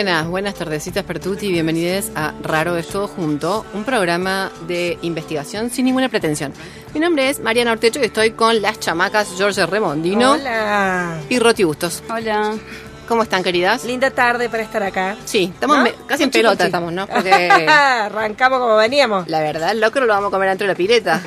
Buenas, buenas, tardecitas Pertuti, bienvenidos a Raro es todo junto, un programa de investigación sin ninguna pretensión. Mi nombre es Mariana Ortecho y estoy con las chamacas George Remondino Hola. y Roti Bustos. Hola. ¿Cómo están, queridas? Linda tarde para estar acá. Sí, estamos ¿No? casi en pelota estamos, ¿no? Porque Arrancamos como veníamos. la verdad, el locro lo vamos a comer dentro de la pileta.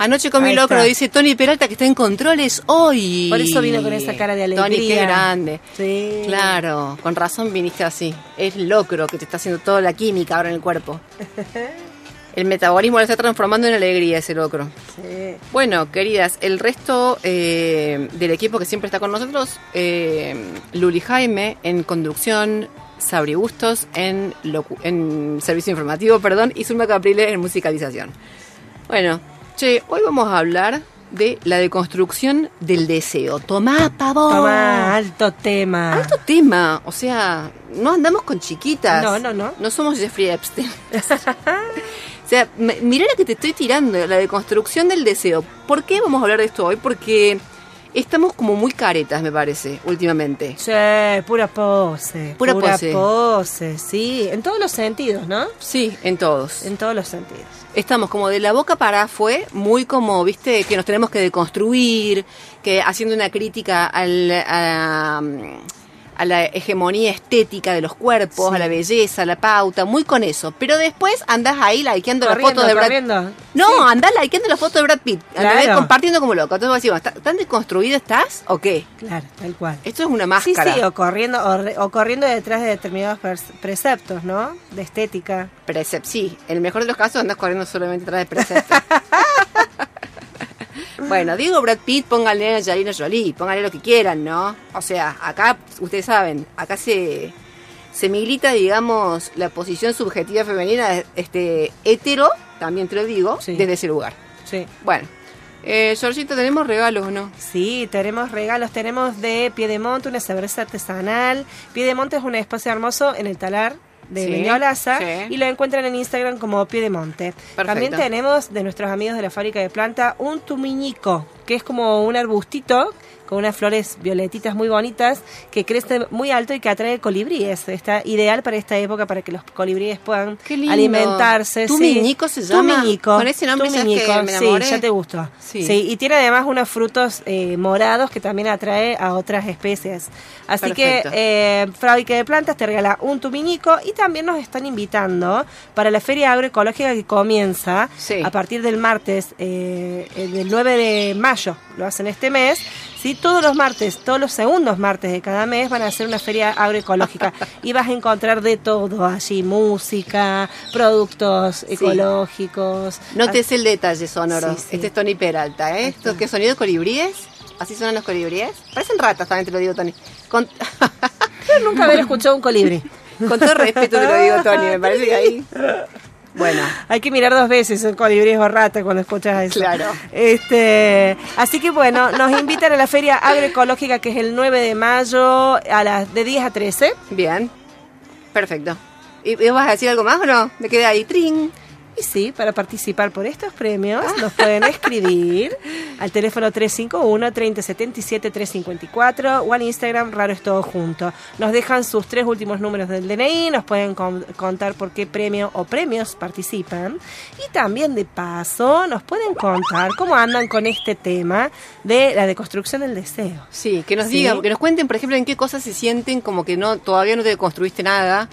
Anoche comí Ahí locro, dice Tony Peralta que está en controles hoy. Por eso vino con esa cara de alegría. Tony, qué grande. Sí. Claro, con razón viniste así. Es locro que te está haciendo toda la química ahora en el cuerpo. El metabolismo lo está transformando en alegría ese locro. Sí. Bueno, queridas, el resto eh, del equipo que siempre está con nosotros, eh, Luli Jaime en conducción, Sabri Bustos en, en servicio informativo, perdón, y Zulma Caprile en musicalización. Bueno, che, hoy vamos a hablar de la deconstrucción del deseo. Tomá, pavo. Toma, alto tema. Alto tema, o sea, no andamos con chiquitas. No, no, no. No somos Jeffrey Epstein. o sea, mirá la que te estoy tirando, la deconstrucción del deseo. ¿Por qué vamos a hablar de esto hoy? Porque estamos como muy caretas, me parece, últimamente. Sí, pura pose. Pura pose. pose, sí. En todos los sentidos, ¿no? Sí, en todos. En todos los sentidos. Estamos como de la boca para fue muy como, viste, que nos tenemos que deconstruir, que haciendo una crítica al, a, a la hegemonía estética de los cuerpos, Sí. a la belleza, a la pauta, muy con eso. Pero después andás ahí likeando la Corriendo, foto de Brad corriendo. No, Sí. andás likeando la foto de Brad Pitt. Claro. compartiendo como loco. Entonces vos decís, ¿tan desconstruida estás o qué? Claro, tal cual. Esto es una Sí, máscara. sí, o corriendo, o, re- o corriendo detrás de determinados preceptos, ¿no? De estética. Precept, sí. En el mejor de los casos andás corriendo solamente atrás de precepto. bueno, digo Brad Pitt, pónganle a Angelina Jolie, pónganle lo que quieran, ¿no? O sea, acá, ustedes saben, acá se, se milita, digamos, la posición subjetiva femenina, este, hetero, también te lo digo, Sí. desde ese lugar. Sí. Bueno, eh, ¿tenemos regalos o no? Sí, tenemos regalos, tenemos de Piedemonte, una cerveza artesanal. Piedemonte es un espacio hermoso en el talar de Sí, y lo encuentran en Instagram como Pie de Monte. También tenemos de nuestros amigos de la fábrica de planta un tumiñico, que es como un arbustito con unas flores violetitas muy bonitas que crece muy alto y que atrae colibríes. Está ideal para esta época para que los colibríes puedan alimentarse. Tumiñico se llama. Tumiñico. Con ese nombre ya es que sí, ya te gustó. Sí. Sí. y tiene además unos frutos eh, morados que también atrae a otras especies. Así Perfecto. que eh, de Plantas te regala un tumiñico y también nos están invitando para la Feria Agroecológica que comienza Sí. a partir del martes, eh, el del 9 de mayo, lo hacen este mes. ¿Sí? Todos los martes, todos los segundos martes de cada mes van a hacer una feria agroecológica y vas a encontrar de todo allí, música, productos ecológicos. No te sé el detalle sonoro. Este es Tony Peralta, ¿eh? ¿Esto qué sonido de colibríes? ¿Así suenan los colibríes? Parecen ratas, también te lo digo, Tony. Con, Yo nunca haber escuchado un colibrí. con todo respeto te lo digo, Tony. Me parece que ahí... Bueno, Hay que mirar dos veces un colibrí rata cuando escuchas eso. Claro. Este, así que bueno, nos invitan a la feria agroecológica que es el 9 de mayo a las de 10 a 13. bien. Perfecto. ¿Y, y vas a decir algo más o no? Me quedé ahí. ¡Trin! Y sí, para participar por estos premios nos pueden escribir al teléfono 351-3077-354 o al Instagram Raro es todo junto. Nos dejan sus tres últimos números del DNI, nos pueden con- contar por qué premio o premios participan y también de paso nos pueden contar cómo andan con este tema de la deconstrucción del deseo. Sí, que nos Sí. digan, que nos cuenten, por ejemplo, en qué cosas se sienten como que no todavía no te construiste nada,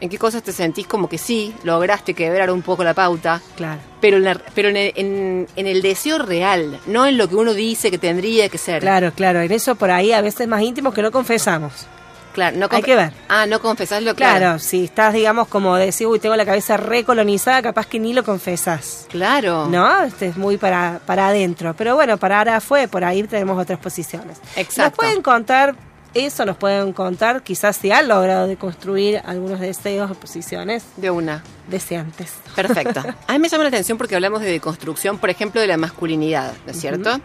en qué cosas te sentís como que sí, lograste quebrar un poco la pauta, Claro. pero en, la- pero en el, en- en el deseo real, no en lo que uno dice que tendría que ser. Claro, claro, en eso por ahí a veces más íntimos que no confesamos. Claro, no Hay que ver. Ah, no confesarlo, claro. Claro, si estás, digamos, como decir, uy, tengo la cabeza recolonizada, capaz que ni lo confesas. Claro. ¿No? Este es muy para, para adentro. Pero bueno, para ahora fue, por ahí tenemos otras posiciones. Exacto. Nos pueden contar eso, nos pueden contar quizás si han logrado de construir algunos deseos o posiciones De una. deseantes. Perfecto. A mí me llama la atención porque hablamos de deconstrucción, por ejemplo, de la masculinidad, ¿no es cierto?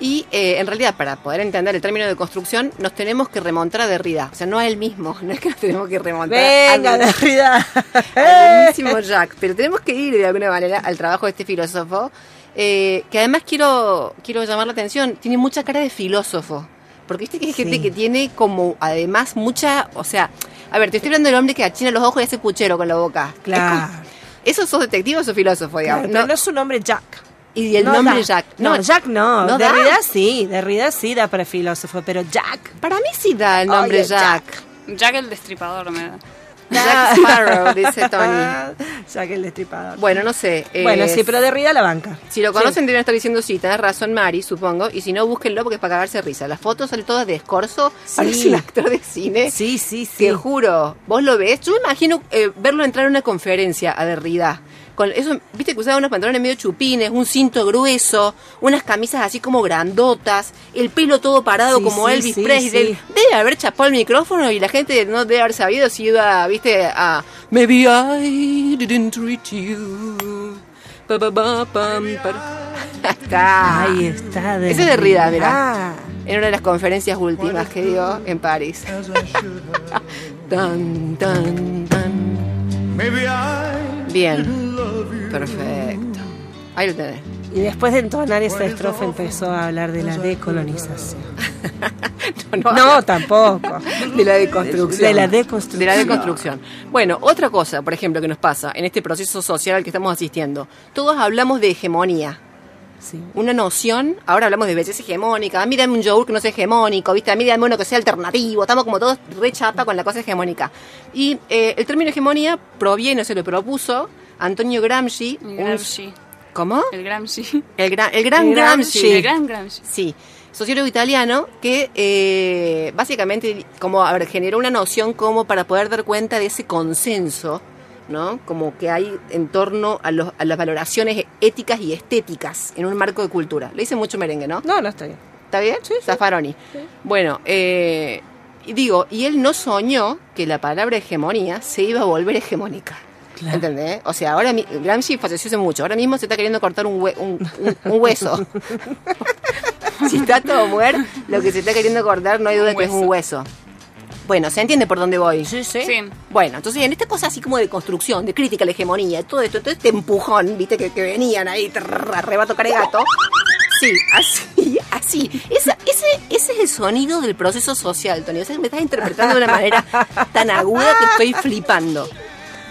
Y eh, en realidad, para poder entender el término de construcción, nos tenemos que remontar a Derrida. O sea, no a él mismo, no es que nos tenemos que remontar Venga, a Derrida. al mismísimo Jacques. Pero tenemos que ir de alguna manera al trabajo de este filósofo, eh, que además quiero, quiero llamar la atención, tiene mucha cara de filósofo. Porque viste que hay gente Sí. que tiene como, además, mucha. O sea, a ver, te estoy hablando del hombre que achina los ojos y hace puchero con la boca. Es Claro. como- ¿Eso sos detective o sos filósofo, digamos? Claro, pero no es su nombre Jack. Y el No nombre da. Jack. No, Jack no. ¿No da? Derrida sí, Derrida sí da para filósofo, pero Jack. Para mí sí da el nombre Oye, Jack. Jack el destripador me da. Jack Sparrow, dice Tony. Jack el destripador. Bueno, no sé. eh, Bueno, sí, pero Derrida la banca. Si lo conocen deben estar diciendo sí, tenés razón Mari, supongo. Y si no, búsquenlo porque es para cagarse de risa. Las fotos salen todas de escorzo. Sí. Parece un actor de cine. Sí, sí, sí. Te juro, vos lo ves. Yo me imagino eh, verlo entrar a una conferencia a Derrida. Con eso, viste que usaba unos pantalones medio chupines, un cinto grueso, unas camisas así como grandotas, el pelo todo parado Sí, como sí, Elvis sí, Presley. Debe haber chapado el micrófono y la gente no debe haber sabido si iba, viste, a Maybe I didn't treat you. Pa, pa, pa, pam, pa. Ahí está. Ahí está. Ese es Derrida, mirá. Ah, En una de las conferencias últimas que dio en París. Tan, tan, tan. Bien. Perfecto. Ahí lo tenés. Y después de entonar esa estrofa empezó a hablar de la decolonización. No, No, tampoco. de la deconstrucción. De la deconstrucción. De la deconstrucción. Bueno, otra cosa, por ejemplo, que nos pasa en este proceso social al que estamos asistiendo. Todos hablamos de hegemonía. Sí. Una noción, ahora hablamos de belleza hegemónica, a mí dame un yogur que no sea hegemónico, ¿viste? A mí dame uno que sea alternativo, estamos como todos re chapa con la cosa hegemónica. Y eh, el término hegemonía proviene, se lo propuso Antonio Gramsci. Un- Gramsci. ¿Cómo? El Gramsci. El, gran, el gran El Gramsci. Gramsci. El gran Gramsci. Sí, sociólogo italiano que eh, básicamente como a ver, generó una noción como para poder dar cuenta de ese consenso, ¿no? Como que hay en torno a, los- a las valoraciones éticas y estéticas en un marco de cultura. Le hice mucho merengue, ¿no? No, no está bien. ¿Está bien? Zaffaroni. Bueno, eh, digo, y él no soñó que la palabra hegemonía se iba a volver hegemónica. Claro. ¿Entendés? O sea, ahora mi- Gramsci falleció hace mucho. Ahora mismo se está queriendo cortar un, hue- un, un- un hueso. si está todo muerto, lo que se está queriendo cortar no hay duda que es un hueso. Bueno, ¿se entiende por dónde voy? Sí, sí. Sí. Bueno, entonces en esta cosa así como de construcción, de crítica a la hegemonía, todo esto, todo este empujón, viste, que, que venían ahí, trrr, arrebato caregato. Sí, así, así. Esa- ese, ese es el sonido del proceso social, Tony. O sea, me estás interpretando de una manera tan aguda que estoy flipando.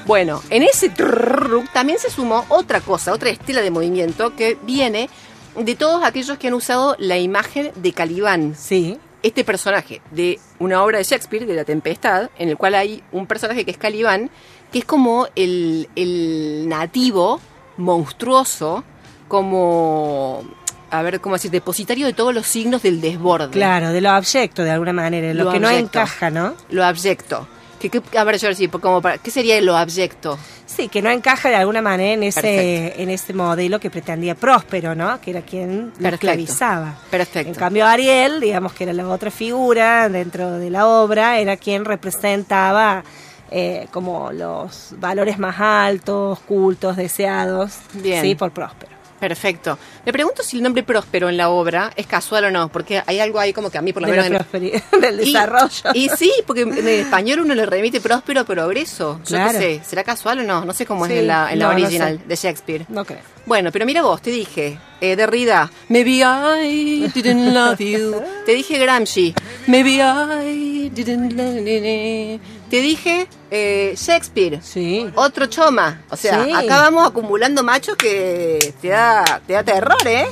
Bueno, en ese trrr también se sumó otra cosa, otra estela de movimiento que viene de todos aquellos que han usado la imagen de Calibán Sí. Este personaje de una obra de Shakespeare, de La Tempestad, en el cual hay un personaje que es Calibán, que es como el, el nativo monstruoso, como, a ver, ¿cómo decir? Depositario de todos los signos del desborde. Claro, de lo abyecto de alguna manera, lo, Lo que no encaja, ¿no? Lo abyecto. Que, que- a ver, yo sí, como para, ¿qué sería lo abyecto? Sí, que no encaja de alguna manera en ese Perfecto. en ese modelo que pretendía Próspero, ¿no? Que era quien lo Perfecto. esclavizaba. Perfecto. En cambio Ariel, digamos que era la otra figura dentro de la obra, era quien representaba eh, como los valores más altos, cultos, deseados, Bien. sí, por Próspero. Perfecto. Me pregunto si el nombre próspero en la obra es casual o no, porque hay algo ahí como que a mí por lo De la menos... prosperi- del Y- desarrollo. Y, sí, porque en español uno le remite próspero progreso. Yo Claro. qué sé, ¿será casual o no? No sé cómo Sí, es en la, en la no, no original sé. de Shakespeare. No creo. Bueno, pero mira vos, te dije, eh, Derrida, maybe I didn't love you. Te dije Gramsci, maybe I didn't love you. Te dije eh, Shakespeare, Sí. otro choma. O sea, Sí. acá vamos acumulando machos que te da, te da terror, ¿eh?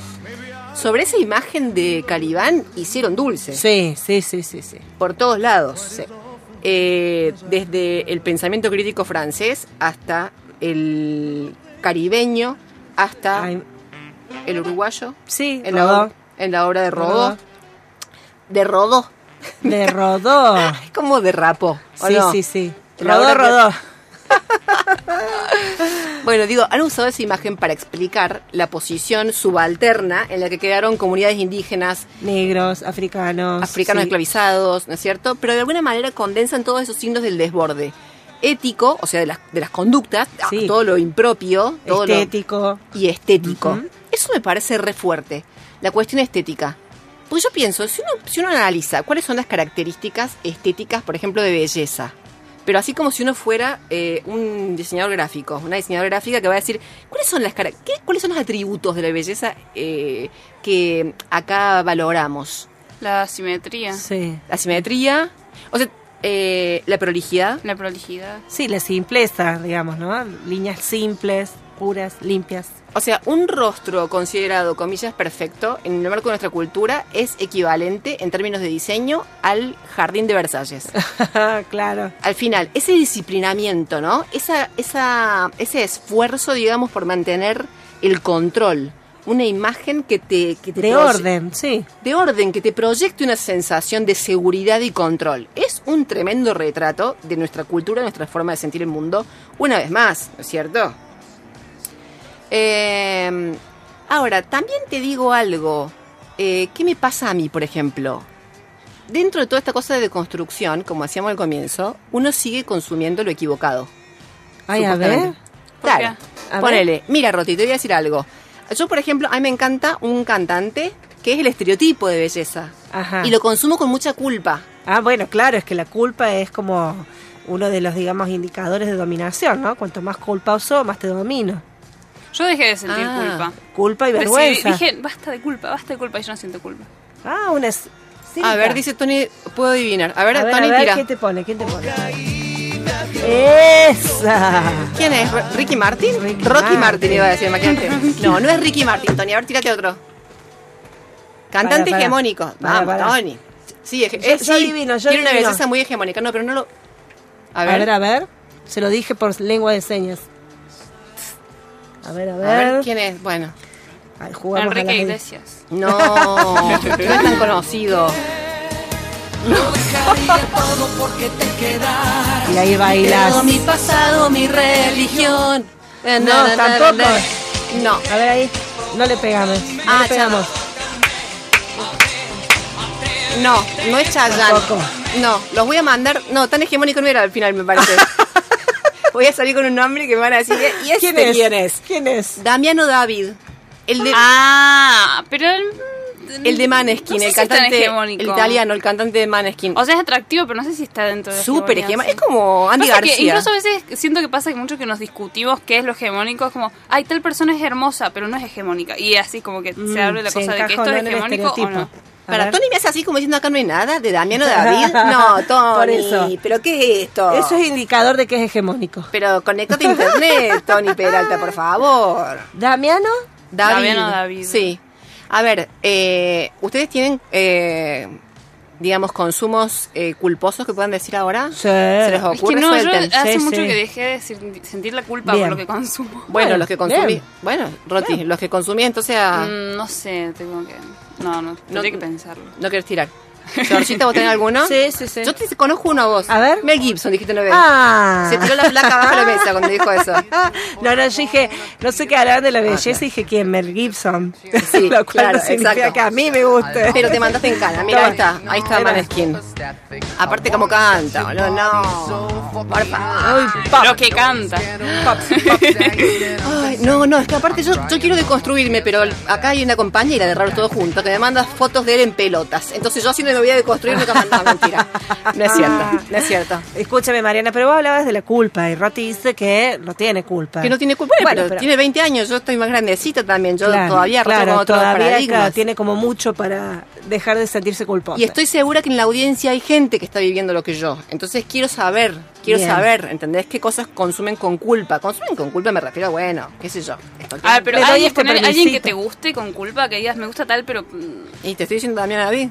Sobre esa imagen de Calibán hicieron dulce Sí, sí, sí, sí, sí. por todos lados. Eh, desde el pensamiento crítico francés hasta el caribeño, hasta Ay, el uruguayo. sí, En la, Rodó. ob- en la obra de Rodó. Rodó. De Rodó. De Rodó. Es como de Rapo. ¿o Sí, no? sí, sí. Rodó, Rodó. Bueno, digo, han usado esa imagen para explicar la posición subalterna en la que quedaron comunidades indígenas, Negros, africanos. africanos sí. esclavizados, ¿no es cierto? Pero de alguna manera condensan todos esos signos del desborde ético, o sea, de las, de las conductas, Sí. todo lo impropio, todo lo- y estético. Eso me parece re fuerte, la cuestión estética. Pues yo pienso, si uno, si uno analiza cuáles son las características estéticas, por ejemplo, de belleza, pero así como si uno fuera eh, un diseñador gráfico, una diseñadora gráfica que va a decir, ¿cuáles son, las, qué- ¿cuáles son los atributos de la belleza eh, que acá valoramos? La simetría, Sí. La simetría, o sea, eh, la prolijidad, la prolijidad. Sí, la simpleza, digamos, ¿no? Líneas simples, puras, limpias. O sea, un rostro considerado, comillas, perfecto en el marco de nuestra cultura es equivalente en términos de diseño al jardín de Versalles. claro. Al final, ese disciplinamiento, ¿no? Esa, esa, ese esfuerzo, digamos, por mantener el control. Una imagen que te... Que te De orden, sí. De orden, que te proyecte una sensación de seguridad y control. Es un tremendo retrato de nuestra cultura, nuestra forma de sentir el mundo, una vez más, ¿no es cierto? Eh, ahora, también te digo algo. Eh, ¿Qué me pasa a mí, por ejemplo? Dentro de toda esta cosa de deconstrucción, como hacíamos al comienzo, uno sigue consumiendo lo equivocado. Ay, a ver. supuestamente. ¿Por Claro. A Ponele, mira, Roti, te voy a decir algo. Yo, por ejemplo, a mí me encanta un cantante que es el estereotipo de belleza. Ajá. Y lo consumo con mucha culpa. Ah, bueno, claro, es que la culpa es como uno de los, digamos, indicadores de dominación, ¿no? Cuanto más culposo, más te domino. Yo dejé de sentir Ah. culpa. Culpa y Decidí- vergüenza. dije, basta de culpa, basta de culpa y yo no siento culpa. Ah, una... es- A ver, dice Tony, puedo adivinar. A ver, A ver, Tony, a ver, tira. ¿quién te pone? ¿Quién te pone? ¡Esa! ¿Quién es? ¿R- ¿Ricky Martin? Ricky Rocky Martin. Martin iba a decir, imagínate. No, no es Ricky Martin, Tony. A ver, tírate otro. Cantante Para, para. hegemónico. Vamos, para. Tony. Sí, ege- Yo- eh, sí, adivino, yo Tiene una adivino. belleza muy hegemónica. No, pero no lo... A A ver, ver, a ver. Se lo dije por lengua de señas. A ver, a a ver. ver, ¿quién es? Bueno. Ay, Enrique las- Iglesias. No, no es tan conocido. Y ahí bailas. Mi pasado, mi religión. No, tampoco. No. A ver ahí. No le pegamos. No Ah, le pegamos. No, no es Chayanne. Tampoco. No, los voy a mandar. No, tan hegemónico no era al final, me parece. voy a salir con un nombre que me van a decir. ¿Y este ¿Quién es? quién es? ¿Quién es? Damiano David. El de. Ah, pero mm, El de Maneskin, No sé el si cantante, hegemónico. el italiano, el cantante de Maneskin. O sea, es atractivo, pero no sé si está dentro de Súper hegemónico. Es como Andy Pasa que García. incluso a veces siento que pasa que mucho que nos discutimos qué es lo hegemónico. Es como, ay, tal persona es hermosa, pero no es hegemónica. Y así como que se abre la Mm, se cosa de que esto no es hegemónico o no. Para ver. Tony me hace así como diciendo acá no hay nada de Damiano David. No, Tony. Por eso. ¿Pero qué es esto? Eso es indicador de que es hegemónico. Pero conectate a internet, Tony Peralta, por favor. Damiano, David. Damiano David. Sí. A ver, eh, ¿ustedes tienen, eh, digamos, consumos eh, culposos que puedan decir ahora? Sí. ¿Se les Es que ocurre? no, yo hace Sí, mucho sí. que dejé de sen- sentir la culpa Bien. por lo que consumo. Bueno, Bueno, los que consumí. bien. Bueno, Roti, los que consumí, entonces a- Mm, no sé, tengo que... No, no, tendría que pensarlo. no quieres tirar. Georgita, ¿vos tenés alguno? Sí, sí, sí. Yo te conozco uno a vos. A ver. Mel Gibson, dijiste una vez. Ah. Se tiró la placa abajo de la mesa cuando dijo eso. No, no, yo dije, no sé qué hablar de la belleza, y dije quién, Mel Gibson. Sí, Lo cual claro, no significa exacto. que a mí me guste. Pero te mandaste en cana. Mira, ahí está. Ahí está Maneskin. Aparte, como canta, boludo. No. Por favor. Pop. Lo que canta. Ay, no, no, es que aparte yo, yo quiero deconstruirme, pero acá hay una compañera de Raros Todos Juntos que me manda fotos de él en pelotas. Entonces yo haciendo me voy a deconstruir nunca mandaba mentira. No es cierto, no es cierto. Escúchame, Mariana, pero vos hablabas de la culpa y Roti dice que no tiene culpa. Que no tiene culpa, Bueno, pero, pero- tiene 20 años, yo estoy más grandecita también, yo Claro, todavía claro, todavía claro, tiene como mucho para dejar de sentirse culposa. Y estoy segura que en la audiencia hay gente que está viviendo lo que yo. Entonces quiero saber, quiero Bien. saber, ¿entendés? ¿Qué cosas consumen con culpa? Consumen con culpa me refiero, a, bueno, qué sé yo. A ver, pero alguien, este alguien que te guste con culpa, que digas, me gusta tal, pero... mm, Y te estoy diciendo también a David.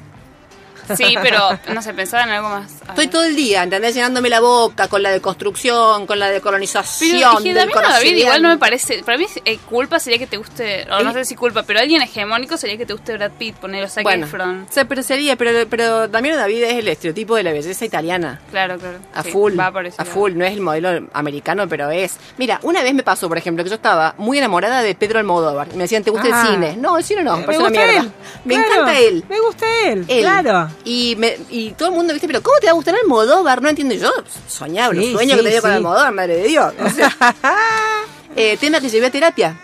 Sí, pero, no sé, pensaba en algo más. A Estoy ver. todo el día, ¿entendés? Llenándome la boca con la deconstrucción, con la decolonización. Pero del David, igual no me parece. Para mí, eh, culpa sería que te guste. O no sé si culpa, pero alguien hegemónico sería que te guste Brad Pitt, poner o Zac Bueno, o sea, pero sería, pero, pero también David es el estereotipo de la belleza italiana. Claro, claro. A Sí, full, va a full, no es el modelo americano, pero es. Mira, una vez me pasó, por ejemplo, que yo estaba muy enamorada de Pedro Almodóvar. Y me decían, ¿te gusta Ah. el cine? No, el cine no, me gusta mierda. él. Me Claro, encanta él. Me gusta él, Él. claro. Y, me, y todo el mundo, viste, pero ¿cómo te va a gustar Almodóvar? No entiendo. Yo soñaba, los Sí, sueños sí, que tenía con sí. Almodóvar, madre de Dios. O sea, eh, tema que llevé a terapia.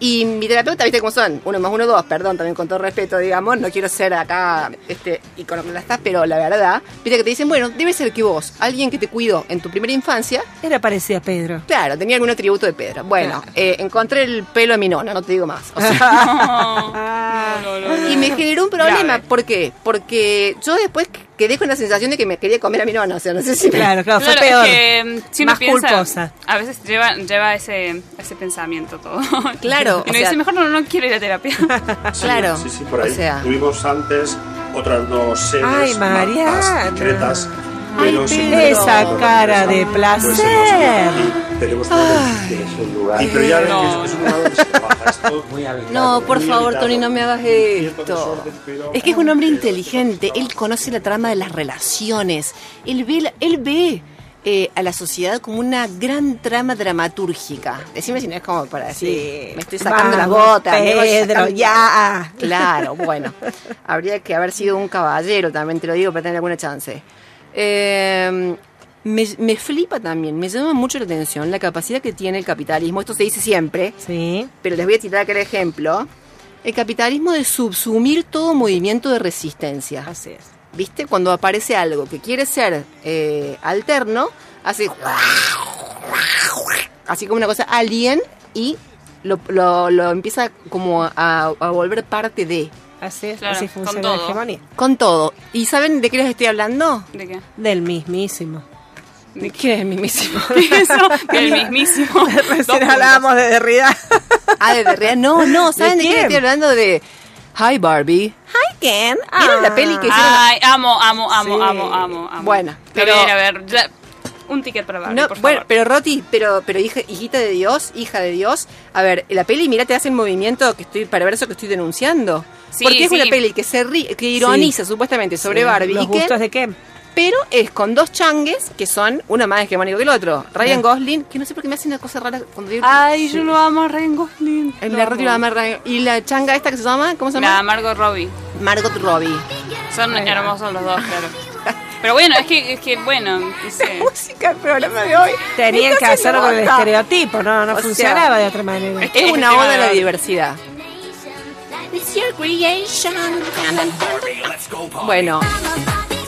Y mi terapeuta, viste cómo son, uno más uno, dos, perdón, también con todo respeto, digamos, no quiero ser acá este iconoclasta, pero la verdad, viste que te dicen, bueno, debe ser que vos, alguien que te cuidó en tu primera infancia, Era parecida a Pedro. claro, tenía algún atributo de Pedro. Bueno, eh, encontré el pelo de mi nona, no te digo más. O sea, y me generó un problema, Grave. ¿por qué? Porque yo después quedé con la sensación de que me quería comer a mi nona, o sea, no sé si Claro, claro, fue Claro, peor. es que mm, si Más piensa, culposa. a veces lleva, lleva ese, ese pensamiento todo. Claro, Y sea- dice, mejor no, no quiero ir a terapia. Claro, Sí, sí, por ahí. o sea, Tuvimos antes otras dos series Ay, Mariana. Ay, Esa cara de Pues placer. No, por favor. Tony, no me hagas esto Es que es un hombre inteligente, él conoce la trama de las relaciones, él ve, él ve eh, a la sociedad como una gran trama dramatúrgica. Decime si no es como para decir, me estoy sacando las botas. Pedro, sacando- ya. Claro, bueno, habría que haber sido un caballero, también te lo digo, para tener alguna chance. Eh, me, me flipa también, me llama mucho la atención la capacidad que tiene el capitalismo, esto se dice siempre, Sí. pero les voy a citar aquel ejemplo, el capitalismo de subsumir todo movimiento de resistencia. Así es. ¿Viste? Cuando aparece algo que quiere ser eh, alterno, hace así como una cosa alien y lo, lo- lo empieza como a, a volver parte de. Así es, Claro, así con funciona la todo. hegemonía. Con todo. ¿Y saben de qué les estoy hablando? ¿De qué? Del mismísimo. ¿De qué es el mismísimo? ¿Qué es eso? Del mismísimo. Recién hablábamos de Derrida. ah, de Derrida. No, no, ¿saben de, qué les estoy hablando? De Hi Barbie. Hi Ken. ¿Vieron la peli que hicieron? Ay, amo, amo, amo, Sí. amo, amo, amo. Bueno, pero... pero- a ver, ya, un ticket para Barbie, No, por bueno, favor. pero Roti, pero, pero hija, hijita de Dios, hija de Dios. A ver, la peli, mira, te hace el movimiento que estoy perverso que estoy denunciando. Sí, Porque es sí. una peli que se ríe, que ironiza supuestamente sobre Barbie ¿Los y que, gustos de qué? pero es con dos changues que son uno más hegemónico que el otro. Ryan Gosling, que no sé por qué me hace una cosa rara cuando digo Ay, yo lo amo a Ryan Gosling. en Lo la amo. radio la ama Ryan- y la changa esta que se llama, ¿cómo se La llama? Margot Robbie. Margot Robbie. Son hermosos los dos, claro. Pero bueno, es que, es que bueno, sé. Música el programa de hoy. Tenían que hacerlo con el estereotipo, no, no O sea, funcionaba de otra manera. es que- Es Es una oda a de la diversidad. Bueno,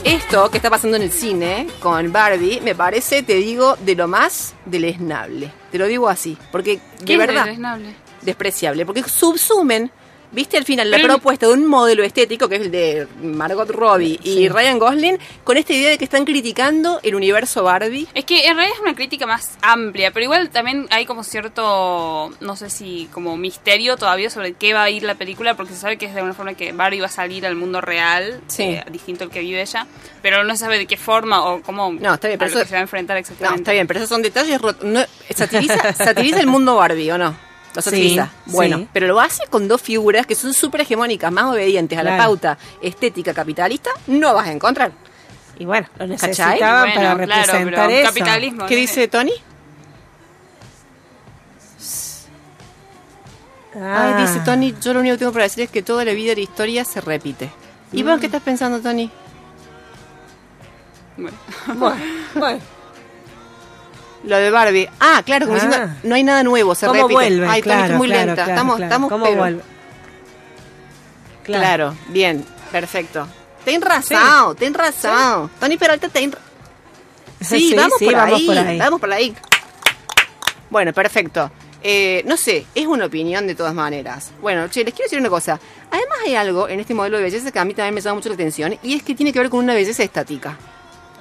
esto que está pasando en el cine con Barbie me parece, te digo, de lo más deleznable. Te lo digo así, porque de ¿Qué es verdad deleznable? despreciable, porque subsumen, viste al final la Pero- propuesta de un modelo estético que es el de Margot Robbie y Ryan Gosling con esta idea de que están criticando el universo Barbie. Es que en realidad es una crítica más amplia, pero igual también hay como cierto, no sé si como misterio todavía sobre qué va a ir la película, porque se sabe que es de alguna forma que Barbie va a salir al mundo real, Sí. eh, distinto al que vive ella, pero no se sabe de qué forma o cómo No, está bien, a pero lo que eso- se va a enfrentar No, exactamente. está bien, pero esos son detalles. no- satiriza, satiriza el mundo Barbie, ¿o no? Lo satiriza. Sí, bueno, sí. pero lo hace con dos figuras que son súper hegemónicas, más obedientes a la pauta estética capitalista. No vas a encontrar. Y bueno, lo necesitaban Bueno, para claro, representar pero eso. capitalismo. ¿Qué dice Tony? Ah. Ay, dice Tony, yo lo único que tengo para decir es que toda la vida de la historia se repite. ¿Y Mm. vos qué estás pensando, Tony? Bueno. Bueno, bueno. Lo de Barbie. Ah, claro, como Ah. diciendo, no hay nada nuevo, se ¿Cómo repite. vuelve? Ay, claro, estoy muy claro, lenta. claro, estamos, estamos, ¿Cómo pero- vuelve? Claro. bien, perfecto. Ten razón, ten razón. Tony Peralta, ten Sí, Sí, vamos, sí, por, vamos ahí, por ahí. Vamos por ahí. Bueno, perfecto. Eh, no sé, es una opinión de todas maneras. Bueno, che, les quiero decir una cosa. Además hay algo en este modelo de belleza que a mí también me llama mucho la atención y es que tiene que ver con una belleza estática.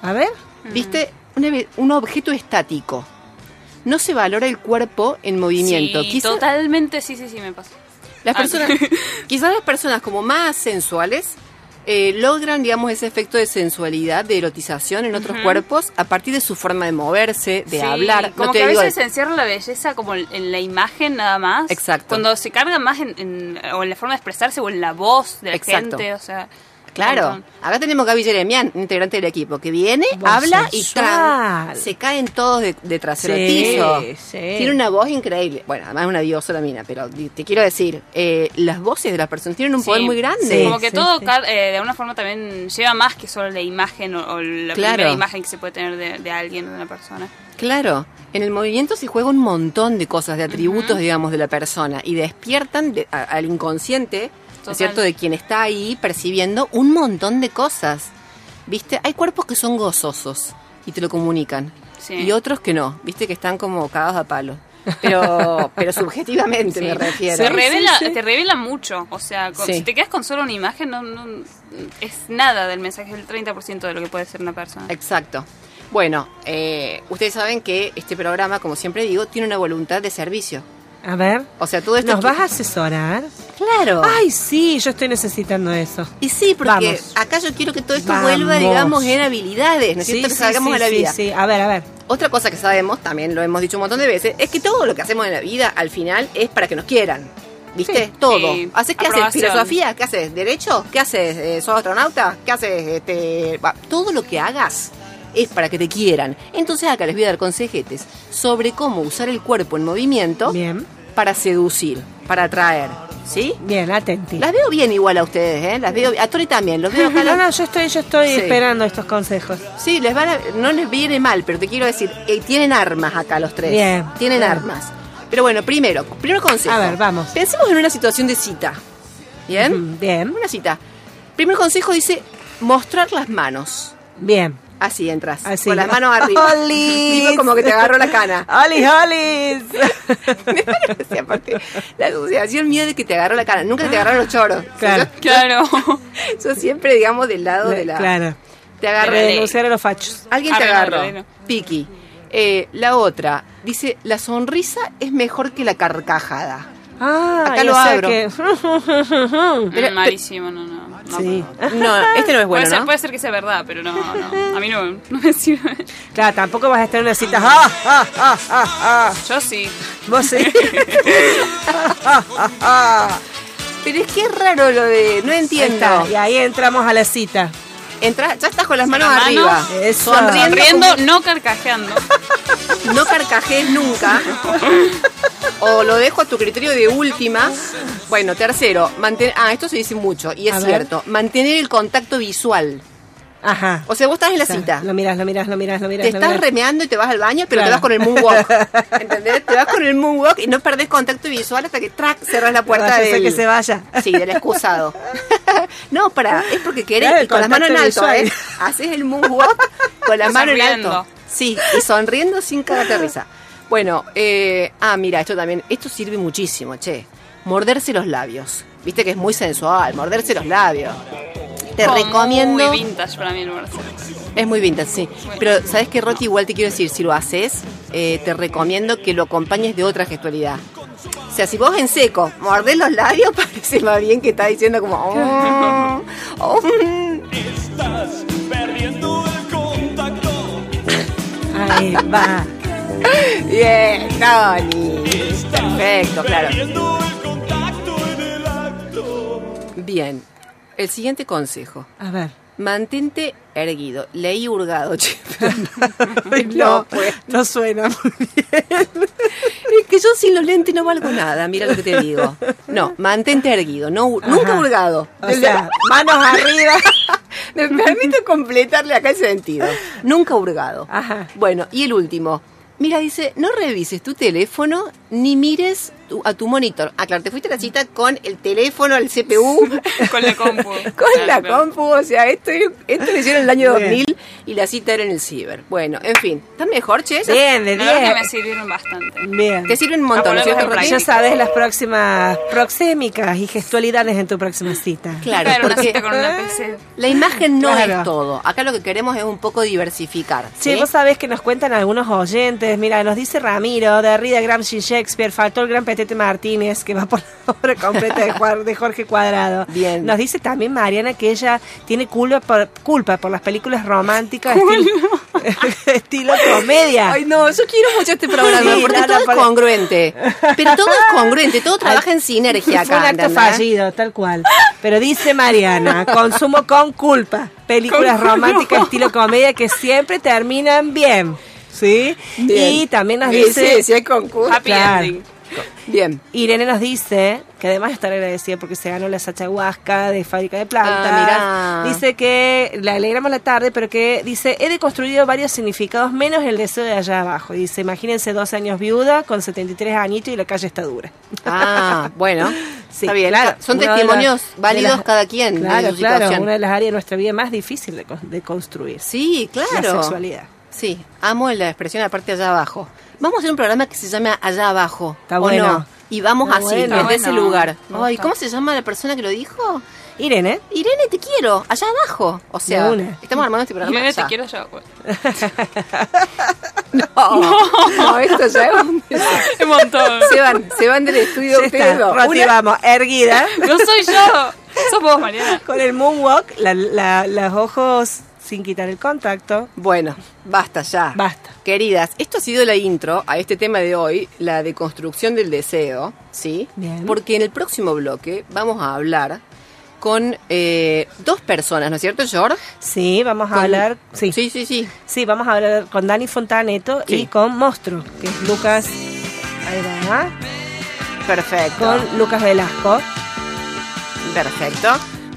A ver. ¿Viste? Un objeto estático. No se valora el cuerpo en movimiento. Sí, totalmente, sí, sí, sí, me pasa. las Ah. personas, quizás las personas como más sensuales eh, logran, digamos, ese efecto de sensualidad, de erotización en otros cuerpos a partir de su forma de moverse, de Sí, hablar. Como no te que a veces se encierra la belleza como en en la imagen nada más. Exacto. Cuando se carga más en, en- o en la forma de expresarse o en la voz de la Exacto. gente, o sea. Claro, acá tenemos a Gaby Jeremian, un integrante del equipo, que viene, habla y tran, se caen todos de, de trasero Sí, sí. Tiene una voz increíble. Bueno, además es una diosa la mina, pero te quiero decir, eh, las voces de las personas tienen un poder Sí. muy grande. Sí. Como que sí, todo eh, de alguna forma también lleva más que solo la imagen o, o la Claro. primera imagen que se puede tener de, de alguien, de una persona. Claro, en el movimiento se juega un montón de cosas, de atributos, digamos, de la persona y despiertan de- a- al inconsciente, ¿no Total. es cierto?, de quien está ahí percibiendo un montón de cosas. ¿Viste? Hay cuerpos que son gozosos y te lo comunican. Sí. Y otros que no, ¿viste? Que están como cagados a palo. Pero, pero subjetivamente Sí. me refiero. Se revela, sí, sí. te revela mucho. O sea, con- Sí. si te quedas con solo una imagen, no, no- es nada del mensaje, es el 30% de lo que puede ser una persona. Exacto. Bueno, eh, ustedes saben que este programa, como siempre digo, tiene una voluntad de servicio. A ver. O sea, todo esto... ¿Nos vas a asesorar? Claro. Ay, sí, yo estoy necesitando eso. Y sí, porque Vamos. acá yo quiero que todo esto Vamos. vuelva, digamos, en habilidades, ¿no es cierto? que salgamos sí, a la sí, vida. sí. A ver, a ver. Otra cosa que sabemos, también lo hemos dicho un montón de veces, es que todo lo que hacemos en la vida, al final, es para que nos quieran. ¿Viste? Sí. todo. Sí. ¿Haces qué haces? Aprobación. ¿Filosofía? ¿Qué haces? ¿Derecho? ¿Qué haces? Eh, ¿Sos astronauta? ¿Qué haces? Este, todo lo que hagas es para que te quieran. Entonces acá les voy a dar consejetes sobre cómo usar el cuerpo en movimiento Bien, para seducir, para atraer. ¿Sí? bien, atenti. Las veo bien igual a ustedes, ¿eh? Las veo, a Tori también, los veo acá. No, no, yo estoy, yo estoy Sí. esperando estos consejos. Sí, les van a- no les viene mal, pero te quiero decir, eh, tienen armas acá los tres. Bien, Tienen bien. armas. Pero bueno, primero, primero consejo. A ver, vamos. Pensemos en una situación de cita. ¿Bien? Bien, Una cita. Primer consejo dice mostrar las manos. bien. Así entras. Así. Con las manos arriba. ¡Olis! Tipo como que te agarró la cana. ¡Olis, olis! Sí, aparte, la asociación mía de que te agarró la cana. Nunca te agarraron los choros. Claro. Yo, Claro. yo siempre, digamos, del lado de la. Claro. Te Denunciar a los fachos. Alguien te agarró. Piki. Eh, la otra dice, la sonrisa es mejor que la carcajada. Ah, Acá lo abro. que- Pero- malísimo, no, no. No sí. No, este no es bueno, puede, ser, ¿no? puede ser que sea verdad, pero no, no. A mí no, no me sirve. Claro, tampoco vas a estar en una cita. ¡Ah, ah, ah, ah, ah! Yo sí. Vos sí. Pero es que es raro lo de... No entiendo. Y ahí entramos a la cita. Entra, ya estás con las manos las arriba. eso. Sonriendo. Riendo, no carcajeando. no carcajees nunca. o lo dejo a tu criterio de última. Bueno, tercero, mantener... Ah, esto se dice mucho y es A ver. cierto. Mantener el contacto visual. Ajá. O sea, vos estás en la O sea, cita. Lo miras, lo miras, lo miras, lo miras. Te lo estás miras. remeando y te vas al baño, pero te vas con el moonwalk. ¿Entendés? Te vas con el moonwalk y no perdés contacto visual hasta que track cerras la puerta Váyase del... que se vaya. Sí, del excusado. no, para, es porque querés Claro, y con las manos en alto, ¿eh? Haces el moonwalk con las manos en alto. Sí, y sonriendo sin cagarte de risa. Bueno, eh, ah, mira, esto también, esto sirve muchísimo, che. Morderse los labios. Viste que es muy sensual, morderse los labios. Te Como recomiendo. Muy vintage para mí el Marcelo. Es muy vintage, sí. Pero, ¿sabes qué, Roti? Igual te quiero decir, si lo haces, eh, te recomiendo que lo acompañes de otra gestualidad. O sea, si vos en seco mordés los labios, parece más bien que está diciendo como... "Oh, oh, mm". Ahí va. Bien, Tony. Perfecto, claro. Bien. El siguiente consejo. A ver. Mantente erguido. Leí hurgado, che. no, no suena muy bien. Es que yo sin los lentes no valgo nada, mira lo que te digo. No, mantente erguido, no, nunca hurgado. O sea, manos arriba. Me permito completarle acá el sentido. Nunca hurgado. Ajá. Bueno, y el último. Mira, dice, no revises tu teléfono ni mires tu- a tu monitor. Ah, claro, te fuiste a la cita con el teléfono, el CPU, Con la compu. con la compu. O sea, esto, esto lo hicieron en el año Bien. 2000 y la cita era en el ciber. Bueno, en fin. ¿Estás mejor, Che? Bien, de La verdad que me 10. sirvieron bastante. Bien. Te sirven un montón, ¿no Ah, bueno, Rati? Ya sabes las próximas proxémicas y gestualidades en tu próxima cita. Claro, Claro, una porque cita con una PC. la imagen no Claro. es todo. Acá lo que queremos es un poco diversificar. Sí, ¿sí? vos sabés que nos cuentan algunos oyentes. Mira, nos dice Ramiro, Derrida, Gramsci, Shakespeare, faltó el gran Martínez, que va por la obra completa de, Jorge Cuadrado. Bien. Nos dice también Mariana que ella tiene culpa por, culpa por las películas románticas estilo, estilo comedia. Ay, no, yo quiero mucho este programa Sí, porque no, no, todo es congruente. Pero todo es congruente, todo trabaja en sinergia Fue un acá. acto fallido, tal cual. Pero dice Mariana, consumo con culpa. Películas Con románticas culpa. estilo comedia que siempre terminan bien. ¿Sí? Bien. Y también nos dice... sí, sí, concurso. Happy Claro. ending. Bien. Irene nos dice que además de estar agradecida porque se ganó la sachahuasca de fábrica de plantas. Ah, mirá. Dice que le alegramos la tarde, pero que dice, he deconstruido varios significados, menos el deseo de allá abajo. Dice, imagínense 12 años viuda con 73 añitos y la calle está dura. Ah, bueno. Sí, está bien. claro, Son testimonios las- válidos las- cada quien. de Claro, su claro, situación. una de las áreas de nuestra vida más difícil de, con- de construir. Sí, claro. La sexualidad. Sí, amo la expresión aparte allá abajo. Vamos a hacer un programa que se llama Allá abajo. Está ¿o bueno. no? Y vamos Está así, bueno. desde ese lugar. Ay. ¿cómo se llama la persona que lo dijo? Irene, Irene, te quiero, allá abajo. O sea, estamos armando este programa. Irene, te allá. quiero yo. pues. No, no, esto ya es un... Un montón. Se van, se van del estudio ustedes dos. Una- vamos, erguida, No soy yo. Sos vos, Mariana. con el moonwalk, la- la- los ojos sin quitar el contacto. Bueno, basta ya. Basta. Queridas, esto ha sido la intro a este tema de hoy, la deconstrucción del deseo, ¿sí? Bien. Porque en el próximo bloque vamos a hablar con eh, dos personas, ¿no es cierto, George? Sí, vamos a Con- hablar. Sí, sí, sí, sí. sí. vamos a hablar con Dani Fontaneto Sí. y con Monstruo, que es Lucas. Ahí va. Perfecto. Con Lucas Velasco. Perfecto.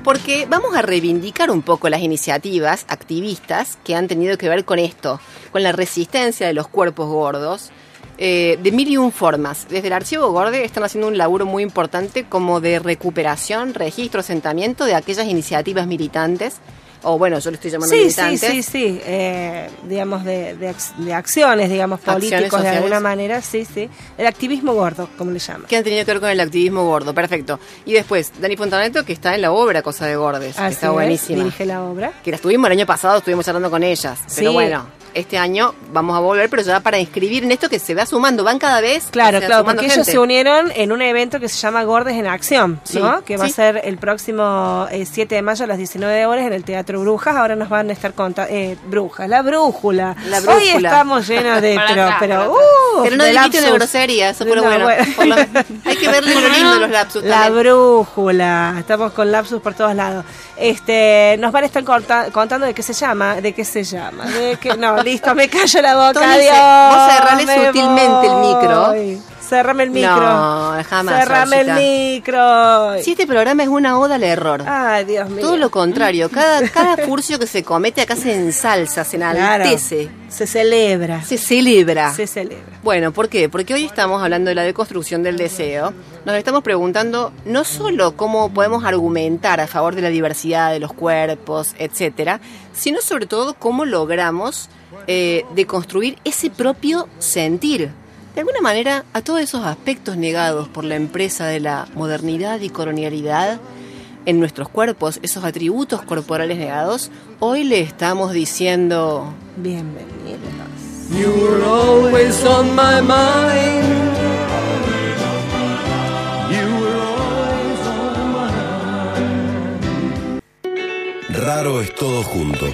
Porque vamos a reivindicar un poco las iniciativas activistas que han tenido que ver con esto, con la resistencia de los cuerpos gordos, eh, de mil y un formas. Desde el Archivo Gorde están haciendo un laburo muy importante como de recuperación, registro, asentamiento de aquellas iniciativas militantes, o bueno, yo le estoy llamando Sí, sí, militantes. sí, sí. eh, digamos, de, de, ac- de acciones, digamos, políticos de alguna manera. Sí, sí. El activismo gordo, como le llaman. que han tenido que ver con el activismo gordo, perfecto. Y después, Dani Fontaneto, que está en la obra Cosa de Gordes, que Así está es, buenísima. Dirige la obra. que las tuvimos el año pasado, estuvimos charlando con ellas. Pero bueno, este año vamos a volver, pero ya para inscribir en esto que se va sumando, van cada vez. Claro, claro, sumando porque ellos se unieron en un evento que se llama Gordes en Acción, Sí, ¿no? Que va sí. a ser el próximo eh, 7 de mayo a las 19 horas en el Teatro Brujas. Ahora nos van a estar contando. Eh, Brujas, la brújula. La Hoy brújula. estamos llenos de. Pero, pero, uh, Pero no de una grosería, eso fue lo No, bueno. bueno. Por lo- hay que verle lo lindo los lapsus La también. brújula, estamos con lapsus por todos lados. Este, nos van a estar conta- contando de qué se llama, de qué se llama, de qué, no, listo, me callo la boca, adiós. vos cerrale me sutilmente el micro. Cerrame el micro. No, jamás. Cerrame el micro. Si este programa es una oda al error. Ay, Dios mío. Todo lo contrario, cada, cada furcio que se comete acá se ensalza, se Claro. enaltece, Se celebra. se celebra. Se celebra. Bueno, ¿por qué? Porque hoy estamos hablando de la deconstrucción del deseo. Nos estamos preguntando no solo cómo podemos argumentar a favor de la diversidad de los cuerpos, etcétera, sino sobre todo cómo logramos eh, deconstruir ese propio sentir. De alguna manera, a todos esos aspectos negados por la empresa de la modernidad y colonialidad en nuestros cuerpos, esos atributos corporales negados, hoy le estamos diciendo Bienvenidos. You were always on my mind. Raro es todo junto.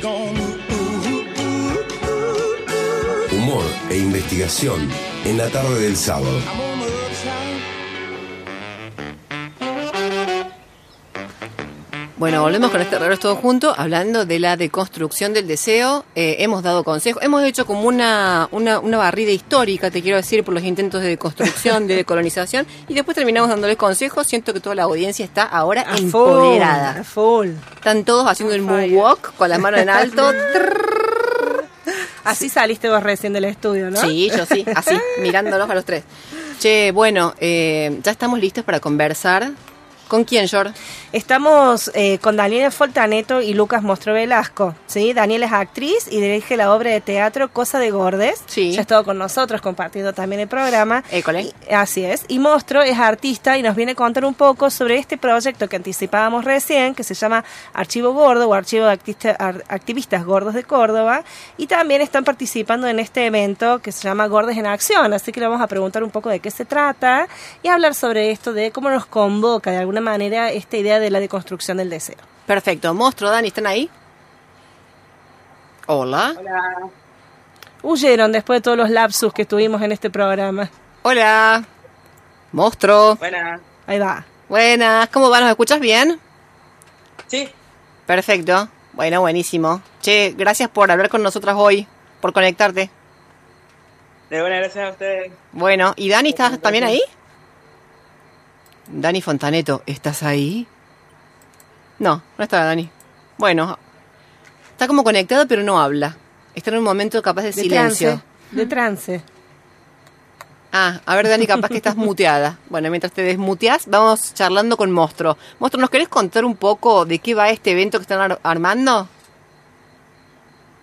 Humor e investigación en la tarde del sábado. Bueno, volvemos con este raro es todo junto, hablando de la deconstrucción del deseo. Eh, hemos dado consejos, hemos hecho como una, una, una barrida histórica, te quiero decir, por los intentos de deconstrucción, de decolonización, y después terminamos dándoles consejos. Siento que toda la audiencia está ahora A full, empoderada. a full. Están todos haciendo el moonwalk con las manos en alto. Así saliste vos recién del estudio, ¿no? Sí, yo sí, así, mirándolos a los tres. Che, bueno, eh, ya estamos listos para conversar. ¿Con quién, Jor? Estamos eh, con Daniela Foltaneto y Lucas Mostro Velasco. ¿sí? Daniela es actriz y dirige la obra de teatro Cosa de Gordes. Sí. Ya ha estado con nosotros compartiendo también el programa. École. Y- así es. Y Mostro es artista y nos viene a contar un poco sobre este proyecto que anticipábamos recién, que se llama Archivo Gordo o Archivo de Ar- Activistas Gordos de Córdoba. Y también están participando en este evento que se llama Gordes en Acción. Así que le vamos a preguntar un poco de qué se trata y hablar sobre esto de cómo nos convoca de alguna manera esta idea de la deconstrucción del deseo. Perfecto. Monstruo, Dani, ¿están ahí? Hola. Huyeron después de todos los lapsus que tuvimos en este programa. Hola. Monstruo. Buenas. Ahí va. Buenas. ¿Cómo va? ¿Nos escuchas bien? Sí, Perfecto. Bueno, buenísimo. Che, gracias por hablar con nosotras hoy, por conectarte. de buenas gracias a ustedes. Bueno, ¿y Dani estás también ahí? Dani Fontaneto, ¿estás ahí? No, no está Dani. Bueno, está como conectado pero no habla. Está en un momento capaz de, De silencio. trance. De trance. Ah, a ver Dani, capaz que estás muteada. Bueno, mientras te desmuteas, vamos charlando con Monstruo. Monstruo, ¿nos querés contar un poco de qué va este evento que están ar- armando?